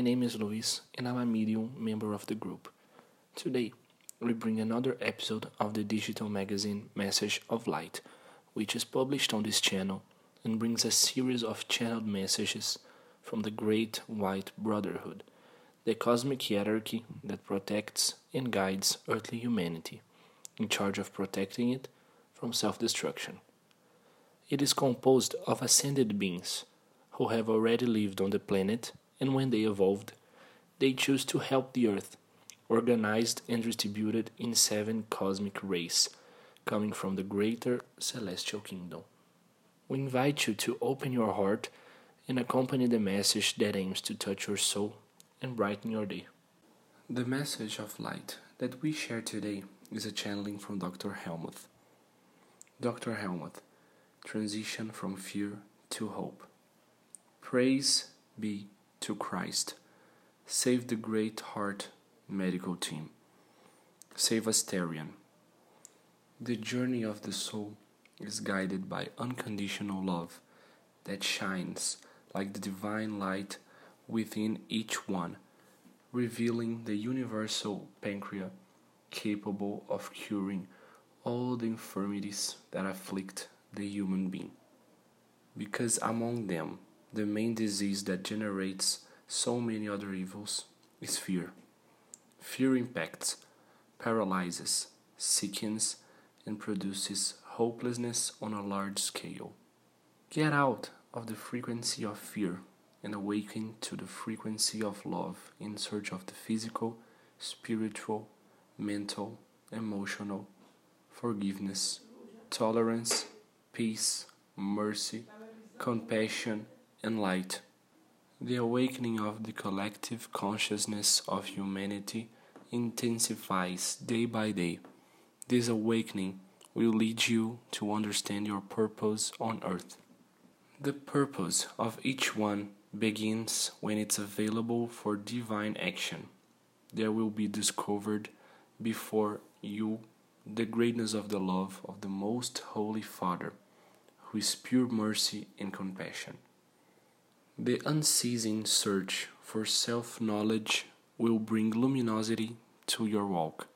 My name is Luis and I'm a medium member of the group. Today, we bring another episode of the digital magazine Message of Light, which is published on this channel and brings a series of channeled messages from the Great White Brotherhood, the cosmic hierarchy that protects and guides earthly humanity, in charge of protecting it from self destruction. It is composed of ascended beings who have already lived on the planet, and when they evolved, they chose to help the Earth, organized and distributed in seven cosmic rays, coming from the greater celestial kingdom. We invite you to open your heart and accompany the message that aims to touch your soul and brighten your day. The message of light that we share today is a channeling from Dr. Helmuth. Dr. Helmuth, transition from fear to hope. Praise be to Christ. Save the Great Heart medical team. Save Asterion. The journey of the soul is guided by unconditional love that shines like the divine light within each one, revealing the universal pancreas capable of curing all the infirmities that afflict the human being. Because among them, the main disease that generates so many other evils is fear. Fear impacts, paralyzes, sickens, and produces hopelessness on a large scale. Get out of the frequency of fear and awaken to the frequency of love in search of the physical, spiritual, mental, emotional, forgiveness, tolerance, peace, mercy, compassion, and light. The awakening of the collective consciousness of humanity intensifies day by day. This awakening will lead you to understand your purpose on earth. The purpose of each one begins when it's available for divine action. There will be discovered before you the greatness of the love of the Most Holy Father, who is pure mercy and compassion. The unceasing search for self knowledge will bring luminosity to your walk.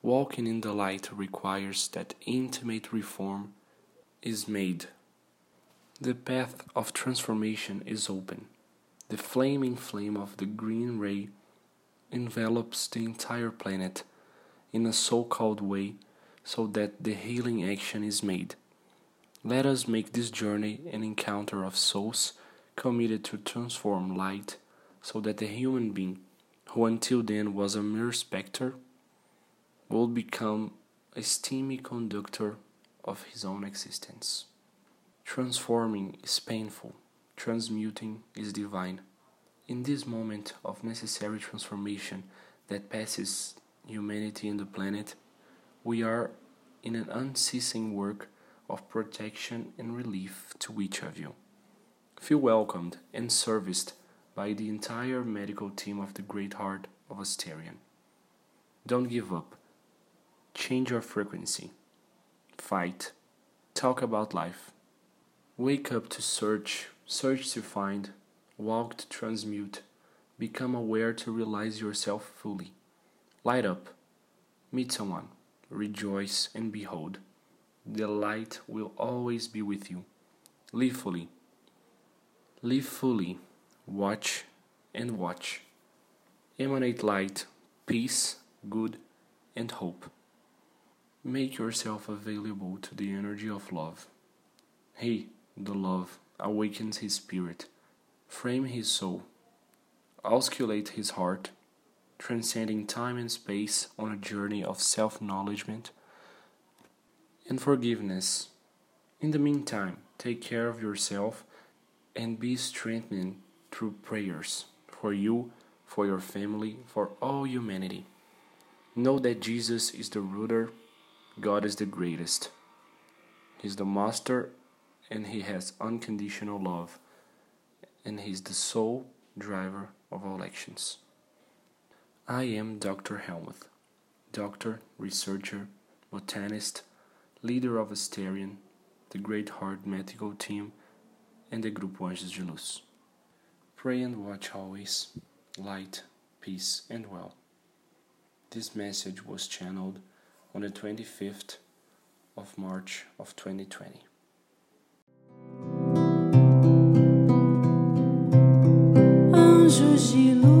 Walking in the light requires that intimate reform is made. The path of transformation is open. The flaming flame of the green ray envelops the entire planet in a so called way so that the healing action is made. Let us make this journey an encounter of souls committed to transform light so that the human being, who until then was a mere spectre, will become a steamy conductor of his own existence. Transforming is painful, transmuting is divine. In this moment of necessary transformation that passes humanity and the planet, we are in an unceasing work of protection and relief to each of you. Feel welcomed and serviced by the entire medical team of the Great Heart of Asterion. Don't give up. Change your frequency. Fight. Talk about life. Wake up to search, search to find, walk to transmute, become aware to realize yourself fully. Light up. Meet someone. Rejoice and behold. The light will always be with you. Live fully. Live fully, watch and watch. Emanate light, peace, good, and hope. Make yourself available to the energy of love. He, the love, awakens his spirit, frame his soul, auscultate his heart, transcending time and space on a journey of self acknowledgement and forgiveness. In the meantime, take care of yourself and be strengthened through prayers for you, for your family, for all humanity. Know that Jesus is the ruler, God is the greatest. He's the master, and He has unconditional love, and He's the sole driver of all actions. I am Dr. Helmuth, doctor, researcher, botanist, leader of Asterion, the Great Heart Medical Team and the Grupo Anjos de Luz. Pray and watch always. Light, peace, and well. This message was channeled on the 25th of March of 2020. Anjos de